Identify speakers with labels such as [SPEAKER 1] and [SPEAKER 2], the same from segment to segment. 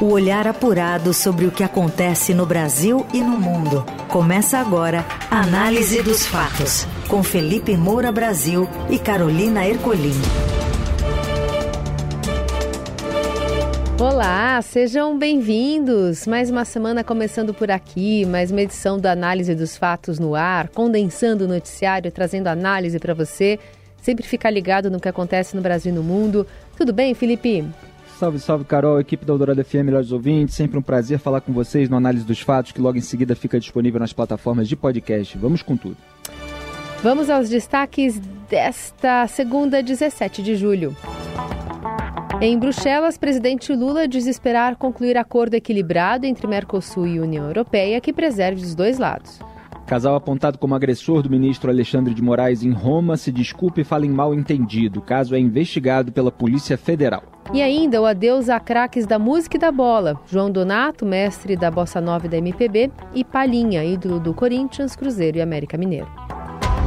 [SPEAKER 1] O olhar apurado sobre o que acontece no Brasil e no mundo. Começa agora a Análise dos Fatos, com Felipe Moura Brasil e Carolina Ercolim.
[SPEAKER 2] Olá, sejam bem-vindos. Mais uma semana começando por aqui, mais uma edição da Análise dos Fatos no ar, condensando o noticiário, trazendo análise para você. Sempre ficar ligado no que acontece no Brasil e no mundo. Tudo bem, Felipe?
[SPEAKER 3] Salve, salve, Carol, equipe da Eldorado FM, melhores ouvintes. Sempre um prazer falar com vocês no Análise dos Fatos, que logo em seguida fica disponível nas plataformas de podcast. Vamos com tudo.
[SPEAKER 2] Vamos aos destaques desta segunda, 17 de julho. Em Bruxelas, presidente Lula diz esperar concluir acordo equilibrado entre Mercosul e União Europeia que preserve os dois lados.
[SPEAKER 3] Casal apontado como agressor do ministro Alexandre de Moraes em Roma se desculpa e fala em mal entendido. O caso é investigado pela Polícia Federal.
[SPEAKER 2] E ainda o adeus a craques da música e da bola. João Donato, mestre da Bossa Nova e da MPB, e Palinha, ídolo do Corinthians, Cruzeiro e América Mineiro.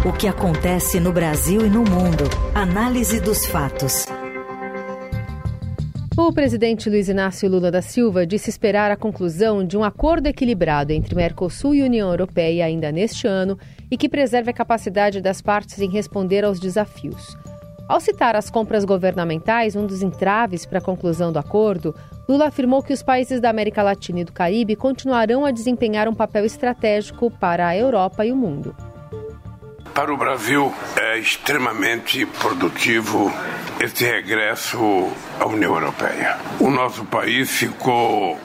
[SPEAKER 1] O que acontece no Brasil e no mundo. Análise dos fatos.
[SPEAKER 2] O presidente Luiz Inácio Lula da Silva disse esperar a conclusão de um acordo equilibrado entre Mercosul e União Europeia ainda neste ano e que preserve a capacidade das partes em responder aos desafios. Ao citar as compras governamentais, um dos entraves para a conclusão do acordo, Lula afirmou que os países da América Latina e do Caribe continuarão a desempenhar um papel estratégico para a Europa e o mundo.
[SPEAKER 4] Para o Brasil é extremamente produtivo esse regresso à União Europeia. O nosso país ficou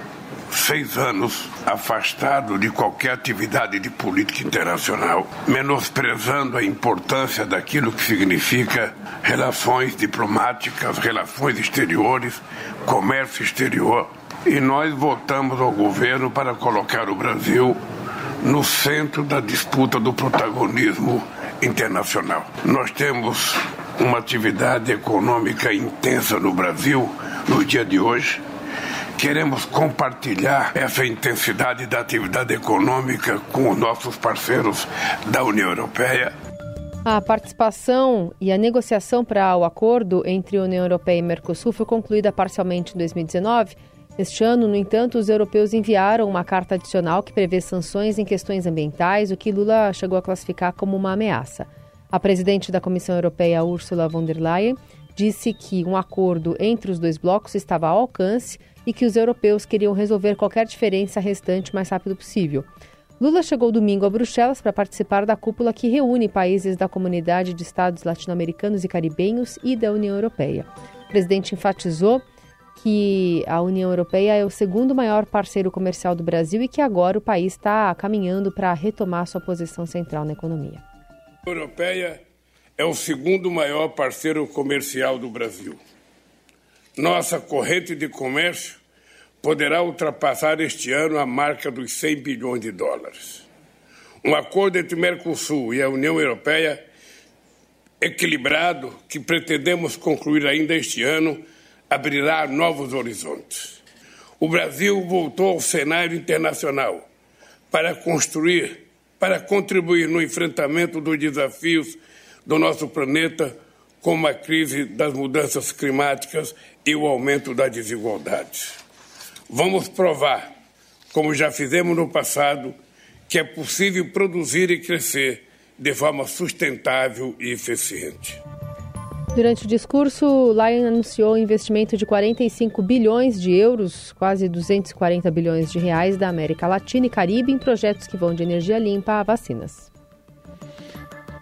[SPEAKER 4] seis anos afastado de qualquer atividade de política internacional, menosprezando a importância daquilo que significa relações diplomáticas, relações exteriores, comércio exterior. E nós voltamos ao governo para colocar o Brasil no centro da disputa do protagonismo internacional. Nós temos uma atividade econômica intensa no Brasil no dia de hoje Queremos compartilhar essa intensidade da atividade econômica com os nossos parceiros da União Europeia.
[SPEAKER 2] A participação e a negociação para o acordo entre União Europeia e Mercosul foi concluída parcialmente em 2019. Este ano, no entanto, os europeus enviaram uma carta adicional que prevê sanções em questões ambientais, o que Lula chegou a classificar como uma ameaça. A presidente da Comissão Europeia, Ursula von der Leyen, disse que um acordo entre os dois blocos estava ao alcance e que os europeus queriam resolver qualquer diferença restante o mais rápido possível. Lula chegou domingo a Bruxelas para participar da cúpula que reúne países da comunidade de estados latino-americanos e caribenhos e da União Europeia. O presidente enfatizou que a União Europeia é o segundo maior parceiro comercial do Brasil e que agora o país está caminhando para retomar sua posição central na economia.
[SPEAKER 4] Europeia é o segundo maior parceiro comercial do Brasil. Nossa corrente de comércio poderá ultrapassar este ano a marca dos 100 bilhões de dólares. Um acordo entre Mercosul e a União Europeia equilibrado, que pretendemos concluir ainda este ano, abrirá novos horizontes. O Brasil voltou ao cenário internacional para construir, para contribuir no enfrentamento dos desafios do nosso planeta, como a crise das mudanças climáticas e o aumento da desigualdade. Vamos provar, como já fizemos no passado, que é possível produzir e crescer de forma sustentável e eficiente.
[SPEAKER 2] Durante o discurso, Lyon anunciou um investimento de 45 bilhões de euros, quase 240 bilhões de reais da América Latina e Caribe em projetos que vão de energia limpa a vacinas.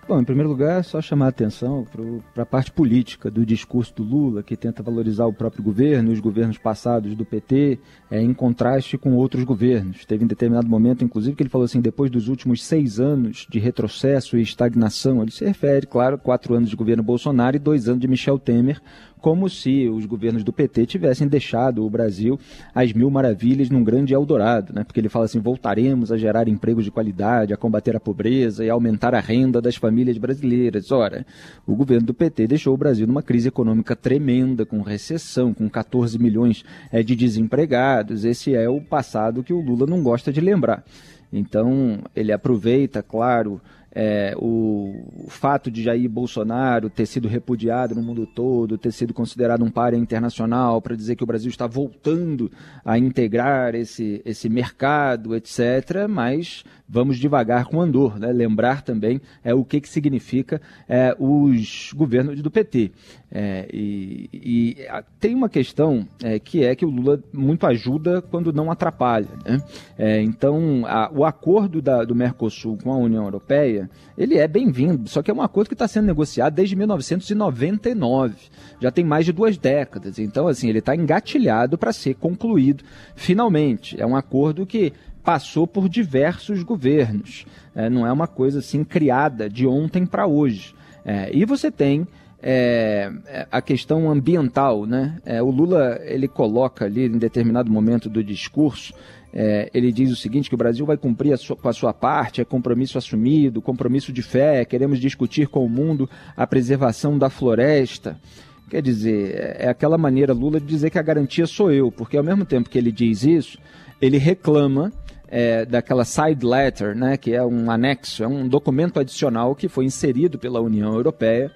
[SPEAKER 3] Bom, em primeiro lugar, é só chamar a atenção para a parte política do discurso do Lula, que tenta valorizar o próprio governo e os governos passados do PT, é, em contraste com outros governos. Teve em determinado momento, inclusive, que ele falou assim: depois dos últimos seis anos de retrocesso e estagnação, ele se refere, claro, quatro anos de governo Bolsonaro e dois anos de Michel Temer, como se os governos do PT tivessem deixado o Brasil às mil maravilhas num grande Eldorado, né? Porque ele fala assim: voltaremos a gerar empregos de qualidade, a combater a pobreza e a aumentar a renda das famílias brasileiras. Ora, o governo do PT deixou o Brasil numa crise econômica tremenda, com recessão, com 14 milhões é, de desempregados. Esse é o passado que o Lula não gosta de lembrar. Então, ele aproveita, claro, é, o, o, fato de Jair Bolsonaro ter sido repudiado no mundo todo, ter sido considerado um páreo internacional, para dizer que o Brasil está voltando a integrar esse, esse mercado, etc. Mas vamos devagar com Andor, né? lembrar também é, o que, que significa é, os governos do PT. É, e, e, tem uma questão é, que é que o Lula muito ajuda quando não atrapalha. Né? É, então, a, o acordo da, do Mercosul com a União Europeia ele é bem-vindo, só que é um acordo que está sendo negociado desde 1999. Já tem mais de duas décadas. Então, assim, ele está engatilhado para ser concluído finalmente. É um acordo que passou por diversos governos. É, não é uma coisa assim criada de ontem para hoje. É, e você tem é, a questão ambiental, né? É, o Lula ele coloca ali em determinado momento do discurso, é, ele diz o seguinte que o Brasil vai cumprir a sua, com a sua parte, é compromisso assumido, compromisso de fé, queremos discutir com o mundo a preservação da floresta. Quer dizer, é, é aquela maneira Lula de dizer que a garantia sou eu, porque ao mesmo tempo que ele diz isso, ele reclama é, daquela side letter, né, que é um anexo, é um documento adicional que foi inserido pela União Europeia,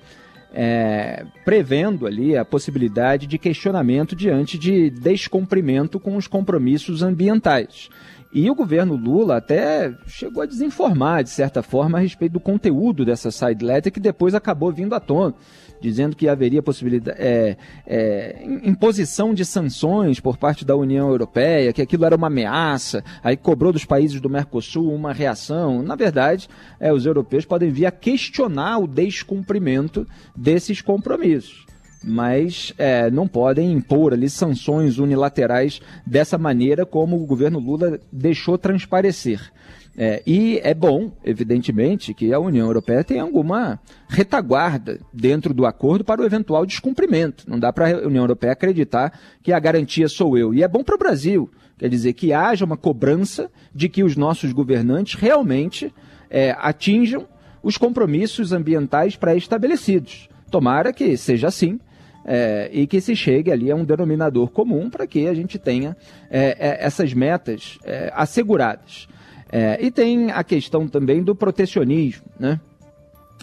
[SPEAKER 3] é, prevendo ali a possibilidade de questionamento diante de descumprimento com os compromissos ambientais. E o governo Lula até chegou a desinformar, de certa forma, a respeito do conteúdo dessa side letter, que depois acabou vindo à tona dizendo que haveria possibilidade, é, é, imposição de sanções por parte da União Europeia, que aquilo era uma ameaça, aí cobrou dos países do Mercosul uma reação. Na verdade, é, os europeus podem vir a questionar o descumprimento desses compromissos mas é, não podem impor ali sanções unilaterais dessa maneira como o governo Lula deixou transparecer. É, e é bom, evidentemente, que a União Europeia tenha alguma retaguarda dentro do acordo para o eventual descumprimento. Não dá para a União Europeia acreditar que a garantia sou eu. E é bom para o Brasil, quer dizer, que haja uma cobrança de que os nossos governantes realmente é, atinjam os compromissos ambientais pré-estabelecidos. Tomara que seja assim. É, e que se chegue ali a um denominador comum para que a gente tenha é, é essas metas é, asseguradas. É, e tem a questão também do protecionismo, né?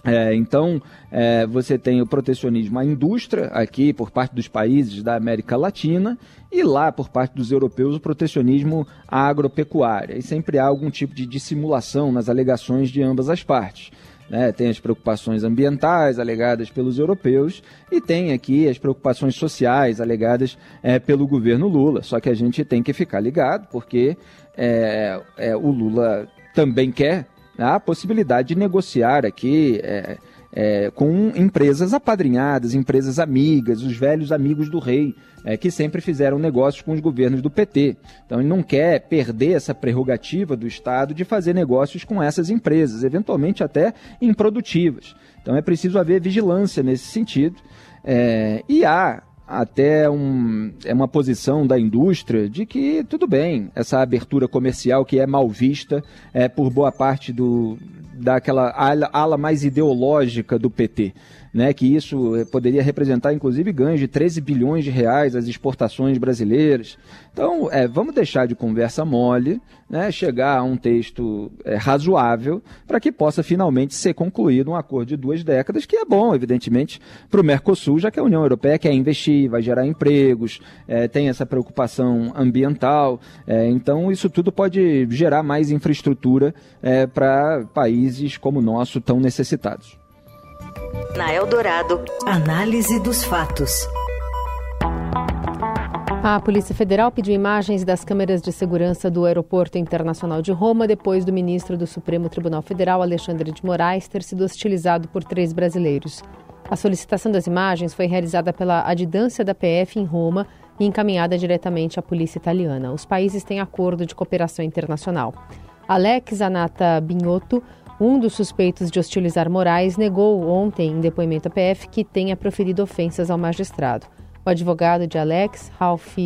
[SPEAKER 3] É, então, é, você tem o protecionismo à indústria, aqui por parte dos países da América Latina, e lá por parte dos europeus o protecionismo à agropecuária. E sempre há algum tipo de dissimulação nas alegações de ambas as partes. Né? Tem as preocupações ambientais alegadas pelos europeus e tem aqui as preocupações sociais alegadas é, pelo governo Lula. Só que a gente tem que ficar ligado, porque é, é, o Lula também quer a possibilidade de negociar aqui é, é, com empresas apadrinhadas, empresas amigas, os velhos amigos do rei, é, que sempre fizeram negócios com os governos do PT. Então ele não quer perder essa prerrogativa do Estado de fazer negócios com essas empresas, eventualmente até improdutivas. Então é preciso haver vigilância nesse sentido. É, e há até um, é uma posição da indústria de que tudo bem, essa abertura comercial que é mal vista é, por boa parte do, daquela ala, ala mais ideológica do PT né, que isso eh, poderia representar inclusive ganhos de 13 bilhões de reais às exportações brasileiras. Então, é, vamos deixar de conversa mole, né, chegar a um texto é, razoável para que possa finalmente ser concluído um acordo de duas décadas, que é bom, evidentemente, para o Mercosul, já que a União Europeia quer investir, vai gerar empregos, é, tem essa preocupação ambiental. Então, isso tudo pode gerar mais infraestrutura para países como o nosso tão necessitados.
[SPEAKER 1] Na Eldorado, análise dos fatos.
[SPEAKER 2] A Polícia Federal pediu imagens das câmeras de segurança do Aeroporto Internacional de Roma depois do ministro do Supremo Tribunal Federal, Alexandre de Moraes, ter sido hostilizado por três brasileiros. A solicitação das imagens foi realizada pela adidância da PF em Roma e encaminhada diretamente à polícia italiana. Os países têm acordo de cooperação internacional. Alex Anata Binotto um dos suspeitos de hostilizar Moraes negou ontem, em depoimento à PF, que tenha proferido ofensas ao magistrado. O advogado de Alex, Ralph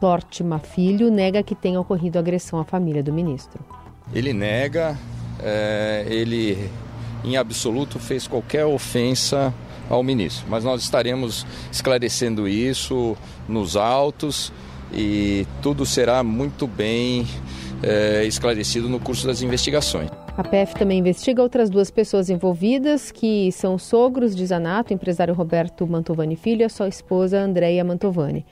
[SPEAKER 2] Tortima Filho, nega que tenha ocorrido agressão à família do ministro.
[SPEAKER 5] Ele nega, é, ele em absoluto fez qualquer ofensa ao ministro, mas nós estaremos esclarecendo isso nos autos e tudo será muito bem é, esclarecido no curso das investigações.
[SPEAKER 2] A PF também investiga outras duas pessoas envolvidas, que são sogros de Zanato, empresário Roberto Mantovani Filho, e a sua esposa Andréia Mantovani.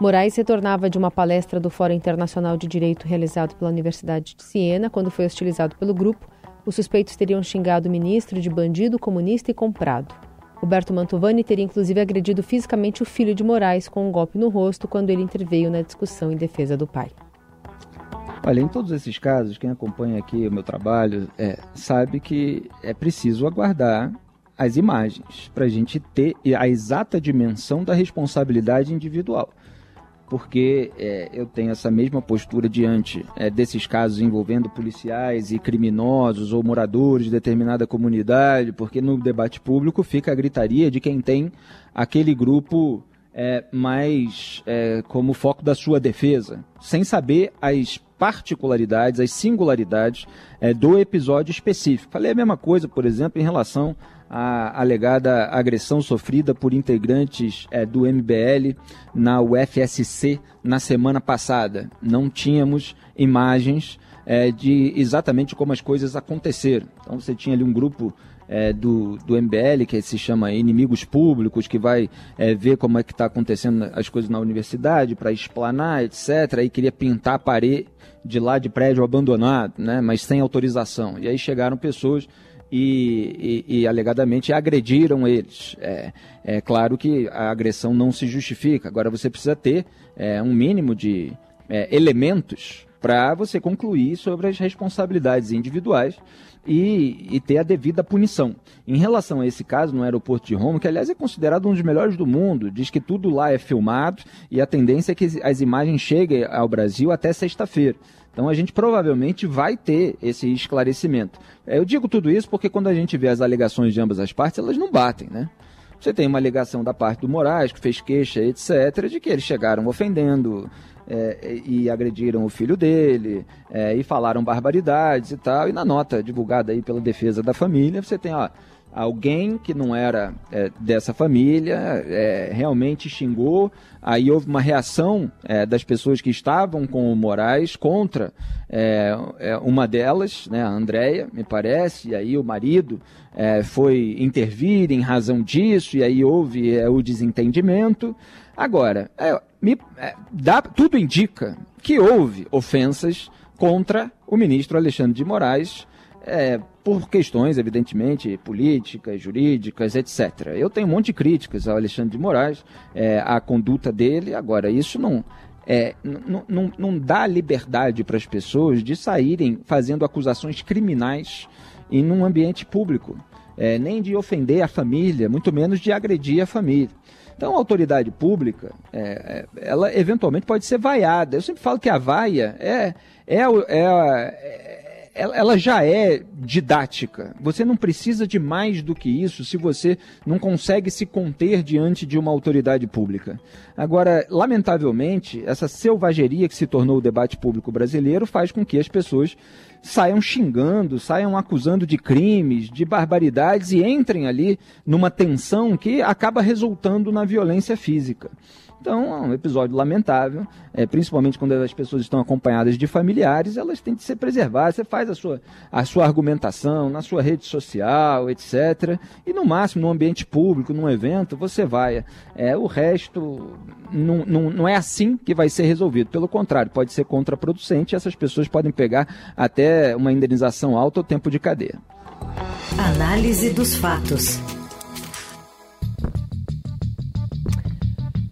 [SPEAKER 2] Moraes retornava de uma palestra do Fórum Internacional de Direito realizado pela Universidade de Siena, quando foi hostilizado pelo grupo. Os suspeitos teriam xingado o ministro de bandido, comunista e comprado. Roberto Mantovani teria inclusive agredido fisicamente o filho de Moraes com um golpe no rosto quando ele interveio na discussão em defesa do pai.
[SPEAKER 3] Olha, em todos esses casos, quem acompanha aqui o meu trabalho é, sabe que é preciso aguardar as imagens para a gente ter a exata dimensão da responsabilidade individual. Porque é, eu tenho essa mesma postura diante é, desses casos envolvendo policiais e criminosos ou moradores de determinada comunidade, porque no debate público fica a gritaria de quem tem aquele grupo é, mais é, como foco da sua defesa, sem saber as particularidades, as singularidades é, do episódio específico. Falei a mesma coisa, por exemplo, em relação à alegada agressão sofrida por integrantes é, do MBL na UFSC na semana passada. Não tínhamos imagens é, de exatamente como as coisas aconteceram. Então você tinha ali um grupo é, do, do MBL, que se chama Inimigos Públicos, que vai é, ver como é que está acontecendo as coisas na universidade, para explanar, etc. Aí queria pintar a parede de lá de prédio abandonado, né, mas sem autorização. E aí chegaram pessoas e, e, e, alegadamente agrediram eles. É, é, claro que a agressão não se justifica. Agora você precisa ter é, um mínimo de é, elementos para você concluir sobre as responsabilidades individuais e, e, ter a devida punição. Em relação a esse caso no aeroporto de Roma, que aliás é considerado um dos melhores do mundo, diz que tudo lá é filmado e a tendência é que as imagens cheguem ao Brasil até sexta-feira. Então a gente provavelmente vai ter esse esclarecimento. Eu digo tudo isso porque quando a gente vê as alegações de ambas as partes, elas não batem, né? Você tem uma alegação da parte do Moraes, que fez queixa, etc., de que eles chegaram ofendendo é, e agrediram o filho dele, é, e falaram barbaridades e tal. E na nota divulgada aí pela defesa da família, você tem, ó, alguém que não era é, dessa família é, realmente xingou. Aí houve uma reação é, das pessoas que estavam com o Moraes contra é, é, uma delas, né, a Andréia, me parece, e aí o marido é, foi intervir em razão disso, e aí houve o desentendimento. Agora, me, dá, tudo indica que houve ofensas contra o ministro Alexandre de Moraes é, por questões, evidentemente, políticas, jurídicas, etc. Eu tenho um monte de críticas ao Alexandre de Moraes, é, à conduta dele. Agora, isso não, é, não, dá liberdade para as pessoas de saírem fazendo acusações criminais em um ambiente público, é, nem de ofender a família, muito menos de agredir a família. Então, a autoridade pública, é, é ela eventualmente pode ser vaiada. Eu sempre falo que a vaia é, é, é, é ela já é didática. Você não precisa de mais do que isso se você não consegue se conter diante de uma autoridade pública. Agora, lamentavelmente, essa selvageria que se tornou o debate público brasileiro faz com que as pessoas saiam xingando, saiam acusando de crimes, de barbaridades e entrem ali numa tensão que acaba resultando na violência física. Então, é um episódio lamentável, é, principalmente quando as pessoas estão acompanhadas de familiares, elas têm que ser preservadas. Você faz a sua, a sua argumentação na sua rede social, etc. E no máximo, no ambiente público, num evento, você vai. É, o resto não, não, não é assim que vai ser resolvido. Pelo contrário, pode ser contraproducente e essas pessoas podem pegar até uma indenização alta ou tempo de cadeia.
[SPEAKER 1] Análise dos fatos.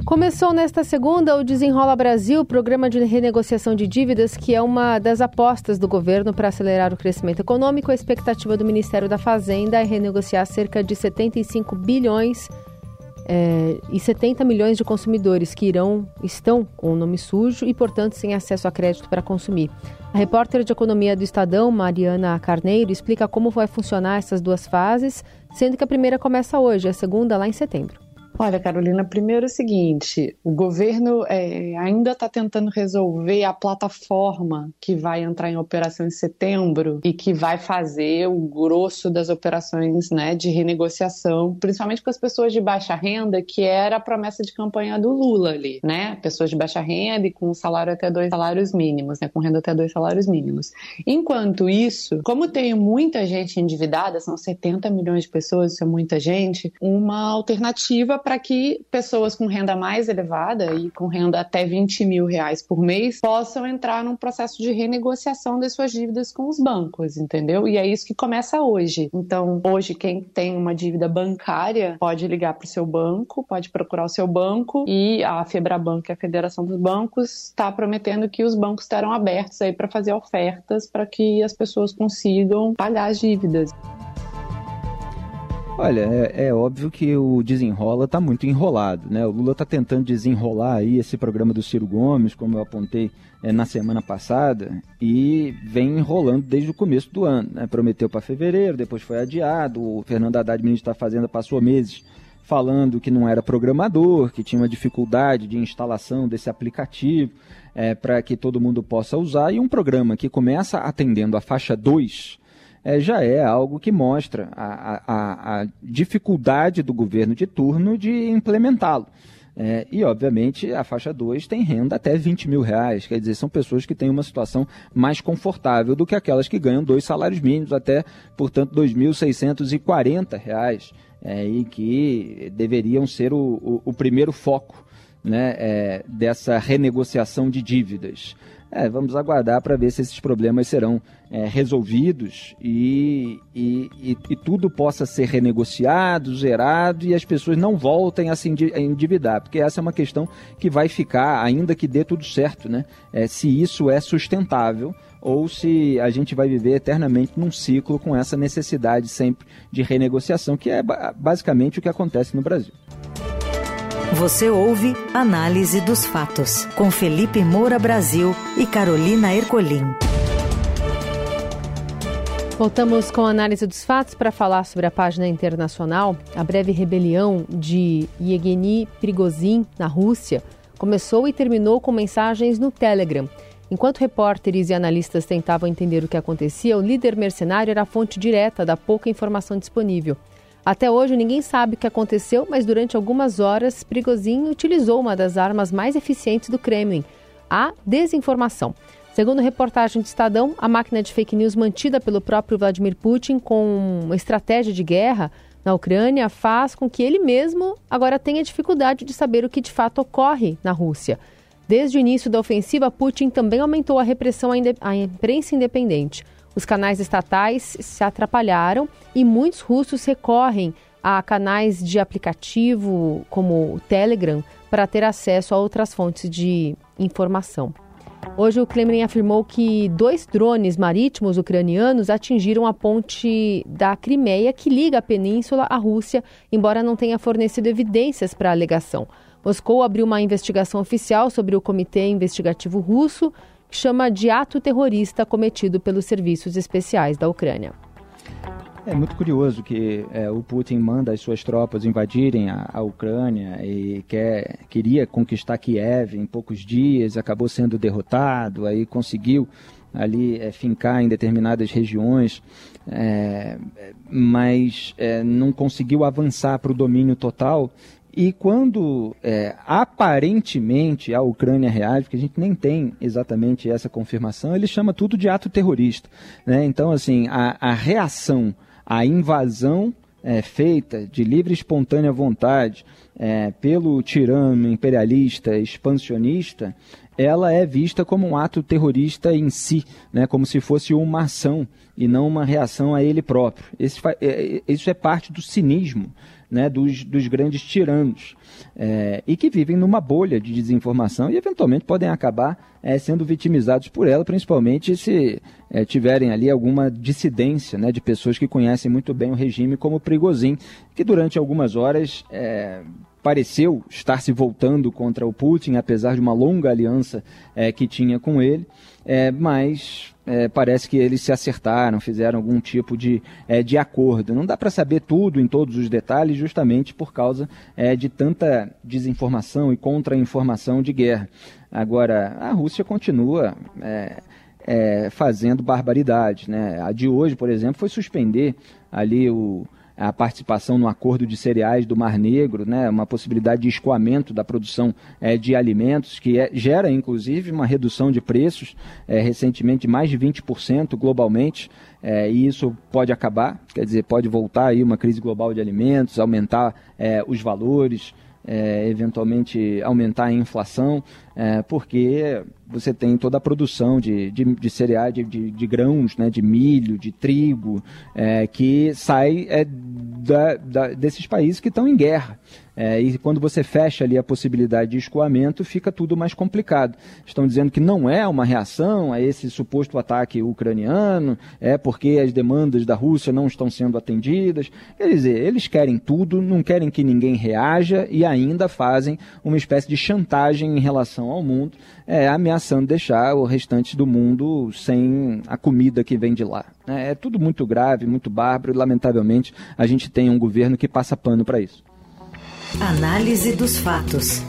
[SPEAKER 2] Começou nesta segunda o Desenrola Brasil, programa de renegociação de dívidas, que é uma das apostas do governo para acelerar o crescimento econômico. A expectativa do Ministério da Fazenda é renegociar cerca de 75 bilhões é, e 70 milhões de consumidores que irão estão com o nome sujo e, portanto, sem acesso a crédito para consumir. A repórter de economia do Estadão, Mariana Carneiro, explica como vai funcionar essas duas fases, sendo que a primeira começa hoje, a segunda lá em setembro.
[SPEAKER 6] Olha, Carolina, primeiro é o seguinte: o governo é, ainda está tentando resolver a plataforma que vai entrar em operação em setembro e que vai fazer o grosso das operações né, de renegociação, principalmente com as pessoas de baixa renda, que era a promessa de campanha do Lula ali, né? Pessoas de baixa renda e com salário até dois salários mínimos, né? Com renda até dois salários mínimos. Enquanto isso, como tem muita gente endividada, são 70 milhões de pessoas, isso é muita gente, uma alternativa para que pessoas com renda mais elevada e com renda até 20 mil reais por mês possam entrar num processo de renegociação das suas dívidas com os bancos, entendeu? E é isso que começa hoje. Então, hoje, quem tem uma dívida bancária pode ligar para o seu banco, pode procurar o seu banco e a Febraban, que é a Federação dos Bancos, está prometendo que os bancos estarão abertos aí para fazer ofertas para que as pessoas consigam pagar as dívidas.
[SPEAKER 3] Olha, é, é, óbvio que o desenrola está muito enrolado, né? O Lula está tentando desenrolar aí esse programa do Ciro Gomes, como eu apontei é, na semana passada, e vem enrolando desde o começo do ano. Né? Prometeu para fevereiro, depois foi adiado. O Fernando Haddad, ministro da Fazenda, passou meses falando que não era programador, que tinha uma dificuldade de instalação desse aplicativo é, para que todo mundo possa usar, e um programa que começa atendendo a faixa 2 é, já é algo que mostra a, a, a dificuldade do governo de turno de implementá-lo. É, e, obviamente, a faixa 2 tem renda até 20 mil reais, quer dizer, são pessoas que têm uma situação mais confortável do que aquelas que ganham dois salários mínimos, até, portanto, R$ 2.640, é, e que deveriam ser o, o, o primeiro foco né, é, dessa renegociação de dívidas. É, vamos aguardar para ver se esses problemas serão é, resolvidos e, e, e, e, tudo possa ser renegociado, zerado e as pessoas não voltem a se endividar, porque essa é uma questão que vai ficar, ainda que dê tudo certo, né? É, se isso é sustentável ou se a gente vai viver eternamente num ciclo com essa necessidade sempre de renegociação, que é basicamente o que acontece no Brasil.
[SPEAKER 1] Você ouve Análise dos Fatos, com Felipe Moura Brasil e Carolina Ercolim.
[SPEAKER 2] Voltamos com a análise dos fatos para falar sobre a página internacional. A breve rebelião de Yevgeny Prigozhin na Rússia começou e terminou com mensagens no Telegram. Enquanto repórteres e analistas tentavam entender o que acontecia, o líder mercenário era a fonte direta da pouca informação disponível. Até hoje ninguém sabe o que aconteceu, mas durante algumas horas Prigozhin utilizou uma das armas mais eficientes do Kremlin, a desinformação. Segundo reportagem do Estadão, a máquina de fake news mantida pelo próprio Vladimir Putin com uma estratégia de guerra na Ucrânia faz com que ele mesmo agora tenha dificuldade de saber o que de fato ocorre na Rússia. Desde o início da ofensiva, Putin também aumentou a repressão à imprensa independente. Os canais estatais se atrapalharam e muitos russos recorrem a canais de aplicativo como o Telegram para ter acesso a outras fontes de informação. Hoje, o Kremlin afirmou que dois drones marítimos ucranianos atingiram a ponte da Crimeia, que liga a península à Rússia, embora não tenha fornecido evidências para a alegação. Moscou abriu uma investigação oficial sobre o Comitê Investigativo Russo, chama de ato terrorista cometido pelos serviços especiais da Ucrânia.
[SPEAKER 3] É muito curioso que é, o Putin manda as suas tropas invadirem a, a, Ucrânia e quer, queria conquistar Kiev em poucos dias, acabou sendo derrotado, aí conseguiu ali é, fincar em determinadas regiões, é, mas é, não conseguiu avançar para o domínio total e quando é, aparentemente a Ucrânia reage, porque a gente nem tem exatamente essa confirmação, ele chama tudo de ato terrorista. Né? Então, assim, a, a reação à invasão é, feita de livre e espontânea vontade é, pelo tirano imperialista expansionista, ela é vista como um ato terrorista em si, né, como se fosse uma ação e não uma reação a ele próprio. Esse, é, isso é parte do cinismo né, dos, dos grandes tiranos é, e que vivem numa bolha de desinformação e eventualmente podem acabar é, sendo vitimizados por ela, principalmente se é, tiverem ali alguma dissidência né, de pessoas que conhecem muito bem o regime, como Prigozhin, que durante algumas horas é, pareceu estar se voltando contra o Putin, apesar de uma longa aliança é, que tinha com ele, é, mas é, parece que eles se acertaram, fizeram algum tipo de, é, de acordo. Não dá para saber tudo em todos os detalhes, justamente por causa é, de tanta desinformação e contra-informação de guerra. Agora, a Rússia continua é, fazendo barbaridades. Né? A de hoje, por exemplo, foi suspender ali o, a participação no acordo de cereais do Mar Negro, né, uma possibilidade de escoamento da produção é, de alimentos, que é, gera inclusive uma redução de preços é, recentemente de mais de 20% globalmente, e isso pode acabar, quer dizer, pode voltar aí uma crise global de alimentos, aumentar os valores, é, eventualmente aumentar a inflação, é, porque você tem toda a produção de, de, de cereais, de, de, de, grãos, né, de milho, de trigo, é, que sai é, da, da, desses países que estão em guerra. É, e quando você fecha ali a possibilidade de escoamento, fica tudo mais complicado. Estão dizendo que não é uma reação a esse suposto ataque ucraniano, é porque as demandas da Rússia não estão sendo atendidas. Quer dizer, eles querem tudo, não querem que ninguém reaja e ainda fazem uma espécie de chantagem em relação ao mundo, é, ameaçando deixar o restante do mundo sem a comida que vem de lá. É, é tudo muito grave, muito bárbaro e, lamentavelmente, a gente tem um governo que passa pano para isso.
[SPEAKER 1] Análise dos fatos.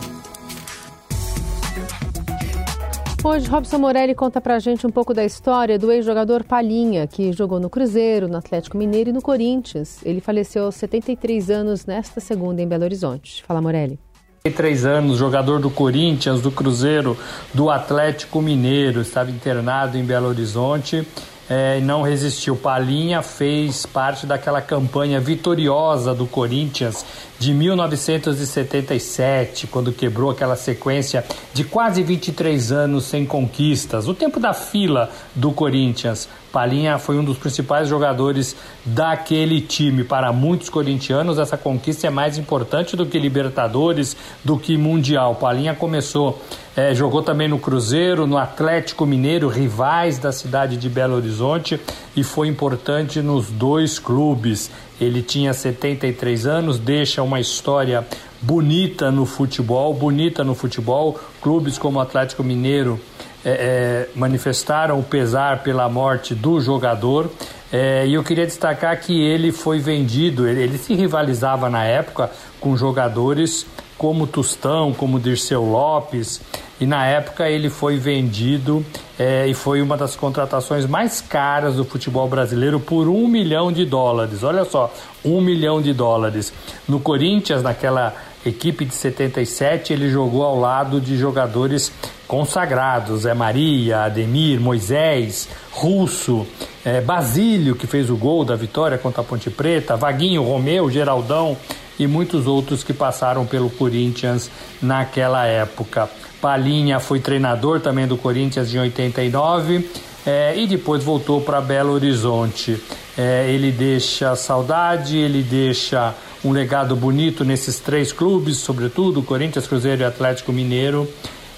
[SPEAKER 2] Hoje, Robson Morelli conta pra gente um pouco da história do ex-jogador Palinha, que jogou no Cruzeiro, no Atlético Mineiro e no Corinthians. Ele faleceu aos 73 anos nesta segunda em Belo Horizonte. Fala, Morelli.
[SPEAKER 7] 73 anos, jogador do Corinthians, do Cruzeiro, do Atlético Mineiro, estava internado em Belo Horizonte é, não resistiu. Palinha fez parte daquela campanha vitoriosa do Corinthians de 1977, quando quebrou aquela sequência de quase 23 anos sem conquistas. O tempo da fila do Corinthians. Palinha foi um dos principais jogadores daquele time. Para muitos corintianos, essa conquista é mais importante do que Libertadores, do que Mundial. Palinha começou, é, jogou também no Cruzeiro, no Atlético Mineiro, rivais da cidade de Belo Horizonte, e foi importante nos dois clubes. Ele tinha 73 anos, deixa uma história bonita no futebol, bonita no futebol. Clubes como Atlético Mineiro é, é, manifestaram o pesar pela morte do jogador. É, e eu queria destacar que ele foi vendido, ele, ele, se rivalizava na época com jogadores como Tustão, como Dirceu Lopes, e na época ele foi vendido é, e foi uma das contratações mais caras do futebol brasileiro por um milhão de dólares. Olha só, um milhão de dólares. No Corinthians, naquela equipe de 77, ele jogou ao lado de jogadores consagrados: Zé Maria, Ademir, Moisés, Russo, é, Basílio, que fez o gol da vitória contra a Ponte Preta, Vaguinho, Romeu, Geraldão e muitos outros que passaram pelo Corinthians naquela época. Palinha foi treinador também do Corinthians em 89 é, e depois voltou para Belo Horizonte. É, ele deixa saudade, ele deixa um legado bonito nesses três clubes, sobretudo Corinthians, Cruzeiro e Atlético Mineiro.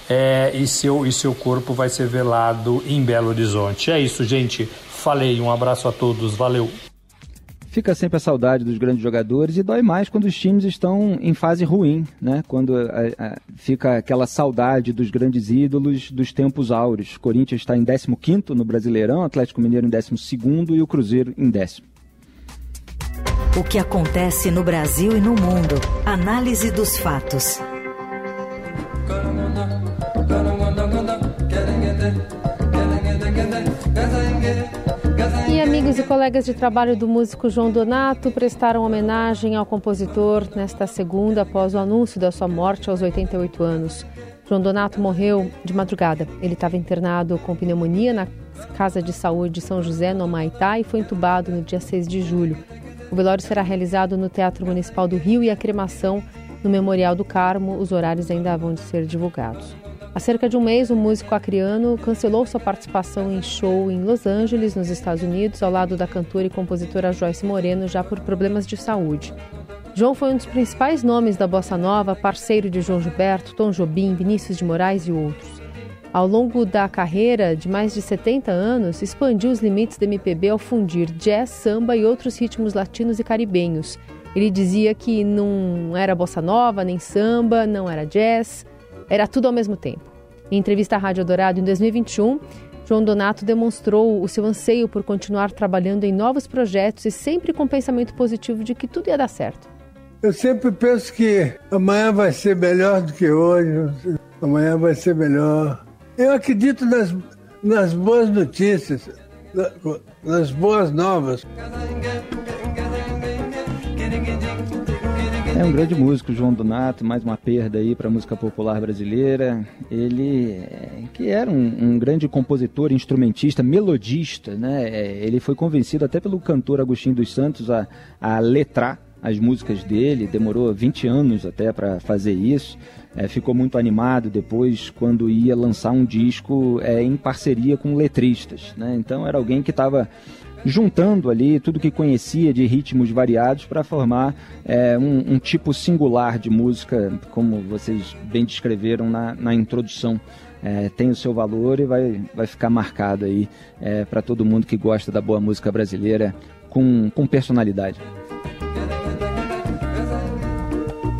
[SPEAKER 7] É, e, seu, e seu corpo vai ser velado em Belo Horizonte. É isso, gente. Falei, um abraço a todos, valeu.
[SPEAKER 3] Fica sempre a saudade dos grandes jogadores e dói mais quando os times estão em fase ruim, né? Quando a, a, fica aquela saudade dos grandes ídolos dos tempos áureos. Corinthians está em 15º no Brasileirão, Atlético Mineiro em 12º e o Cruzeiro em décimo.
[SPEAKER 1] O que acontece no Brasil e no mundo. Análise dos fatos.
[SPEAKER 2] Colegas de trabalho do músico João Donato prestaram homenagem ao compositor nesta segunda após o anúncio da sua morte aos 88 anos. João Donato morreu de madrugada. Ele estava internado com pneumonia na Casa de Saúde de São José, no Amaitá, e foi entubado no dia 6 de julho. O velório será realizado no Teatro Municipal do Rio e a cremação no Memorial do Carmo. Os horários ainda vão ser divulgados. Há cerca de um mês, o músico acriano cancelou sua participação em show em Los Angeles, nos Estados Unidos, ao lado da cantora e compositora Joyce Moreno, já por problemas de saúde. João foi um dos principais nomes da bossa nova, parceiro de João Gilberto, Tom Jobim, Vinícius de Moraes e outros. Ao longo da carreira de mais de 70 anos, expandiu os limites da MPB ao fundir jazz, samba e outros ritmos latinos e caribenhos. Ele dizia que não era bossa nova, nem samba, não era jazz, era tudo ao mesmo tempo. Em entrevista à Rádio Dourado em 2021, João Donato demonstrou o seu anseio por continuar trabalhando em novos projetos e sempre com o pensamento positivo de que tudo ia dar certo.
[SPEAKER 8] Eu sempre penso que amanhã vai ser melhor do que hoje, amanhã vai ser melhor. Eu acredito nas, nas boas notícias, nas boas novas.
[SPEAKER 3] É um grande músico, João Donato, mais uma perda aí para a música popular brasileira. Ele, é, que era um, um, grande compositor, instrumentista, melodista, né? É, ele foi convencido até pelo cantor Agostinho dos Santos a, a letrar as músicas dele, demorou 20 anos até para fazer isso. É, ficou muito animado depois quando ia lançar um disco é, em parceria com letristas. Né? Então era alguém que estava juntando ali tudo que conhecia de ritmos variados para formar é, um, um, tipo singular de música, como vocês bem descreveram na, na introdução. É, tem o seu valor e vai, vai ficar marcado aí é, para todo mundo que gosta da boa música brasileira com, com personalidade.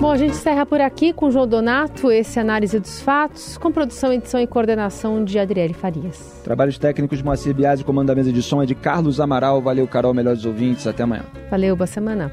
[SPEAKER 2] Bom, a gente encerra por aqui com o João Donato, esse análise dos fatos, com produção, edição e coordenação de Adriele Farias.
[SPEAKER 3] Trabalhos técnicos de Moacir Biasi, comando da mesa de som é de Carlos Amaral. Valeu, Carol, melhores ouvintes. Até amanhã.
[SPEAKER 2] Valeu, boa semana.